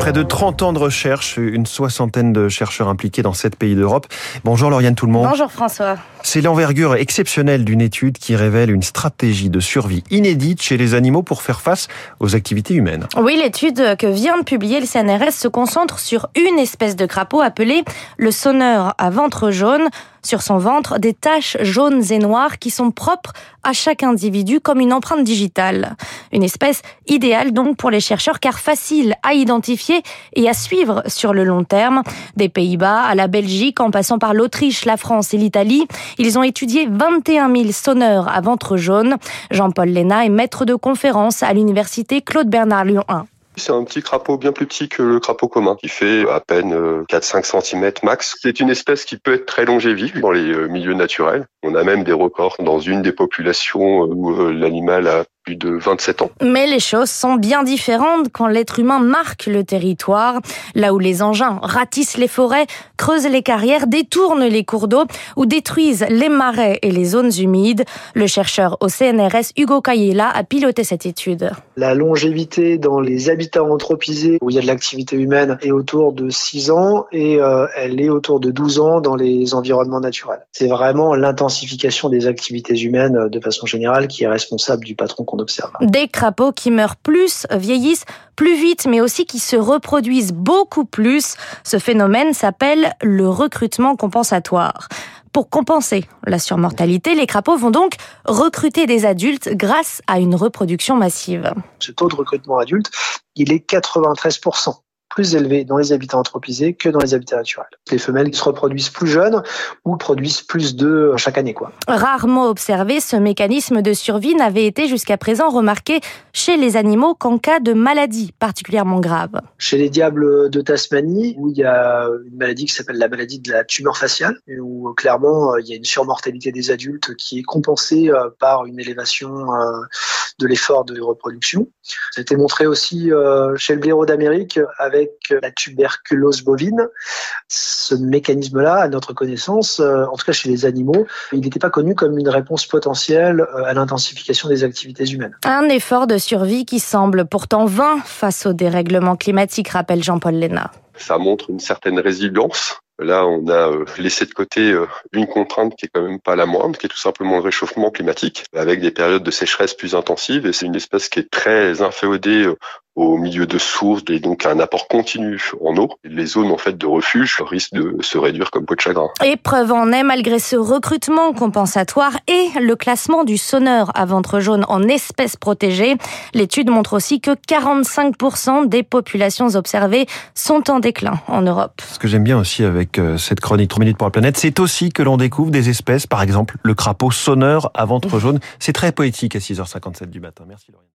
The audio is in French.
Près de 30 ans de recherche, une soixantaine de chercheurs impliqués dans sept pays d'Europe. Bonjour Lauriane tout le monde. Bonjour François. C'est l'envergure exceptionnelle d'une étude qui révèle une stratégie de survie inédite chez les animaux pour faire face aux activités humaines. Oui, l'étude que vient de publier le CNRS se concentre sur une espèce de crapaud appelé le sonneur à ventre jaune. Sur son ventre, des taches jaunes et noires qui sont propres à chaque individu comme une empreinte digitale. Une espèce idéale donc pour les chercheurs car facile à identifier et à suivre sur le long terme. Des Pays-Bas à la Belgique en passant par l'Autriche, la France et l'Italie, ils ont étudié 21 000 sonneurs à ventre jaune. Jean-Paul Léna est maître de conférence à l'université Claude Bernard Lyon 1. C'est un petit crapaud bien plus petit que le crapaud commun, qui fait à peine 4-5 euh, cm max. C'est une espèce qui peut être très longévive dans les euh, milieux naturels. On a même des records dans une des populations où euh, l'animal a plus de 27 ans. Mais les choses sont bien différentes quand l'être humain marque le territoire, là où les engins ratissent les forêts, creusent les carrières, détournent les cours d'eau ou détruisent les marais et les zones humides. Le chercheur au CNRS Hugo Cayela a piloté cette étude. La longévité dans les où il y a de l'activité humaine est autour de 6 ans et euh, elle est autour de 12 ans dans les environnements naturels. C'est vraiment l'intensification des activités humaines euh, de façon générale qui est responsable du patron observe. Des crapauds qui meurent plus, vieillissent plus vite, mais aussi qui se reproduisent beaucoup plus. Ce phénomène s'appelle le recrutement compensatoire. Pour compenser la surmortalité, les crapauds vont donc recruter des adultes grâce à une reproduction massive. Ce taux de recrutement adulte, il est 93% plus élevé dans les habitats anthropisés que dans les habitats naturels. Les femelles se reproduisent plus jeunes ou produisent plus d'œufs chaque année. Quoi. Rarement observé, ce mécanisme de survie n'avait été jusqu'à présent remarqué chez les animaux qu'en cas de maladie particulièrement grave. Chez les diables de Tasmanie, où il y a une maladie qui s'appelle la maladie de la tumeur faciale, où clairement il y a une surmortalité des adultes qui est compensée euh, par une élévation euh, de l'effort de reproduction. Ça a été montré aussi euh, chez le blaireau d'Amérique avec avec la tuberculose bovine. Ce mécanisme-là, à notre connaissance, euh, en tout cas chez les animaux, il n'était pas connu comme une réponse potentielle euh, à l'intensification des activités humaines. Un effort de survie qui semble pourtant vain face au dérèglement climatique, rappelle Jean-Paul Léna. Ça montre une certaine résilience Là, on a euh, laissé de côté une contrainte qui est quand même pas la moindre, qui est tout simplement le réchauffement climatique, avec des périodes de sécheresse plus intensives. Et c'est une espèce qui est très inféodée au milieu de sources et donc un apport continu en eau. Les zones en fait de refuge risquent de se réduire comme peau de chagrin. Épreuve en est malgré ce recrutement compensatoire et le classement du sonneur à ventre jaune en espèces protégées. L'étude montre aussi que 45% des populations observées sont en déclin en Europe. Ce que j'aime bien aussi avec euh, cette chronique 3 minutes pour la planète, c'est aussi que l'on découvre des espèces, par exemple le crapaud sonneur à ventre jaune. C'est très poétique à 6h57 du matin. Merci Laurine.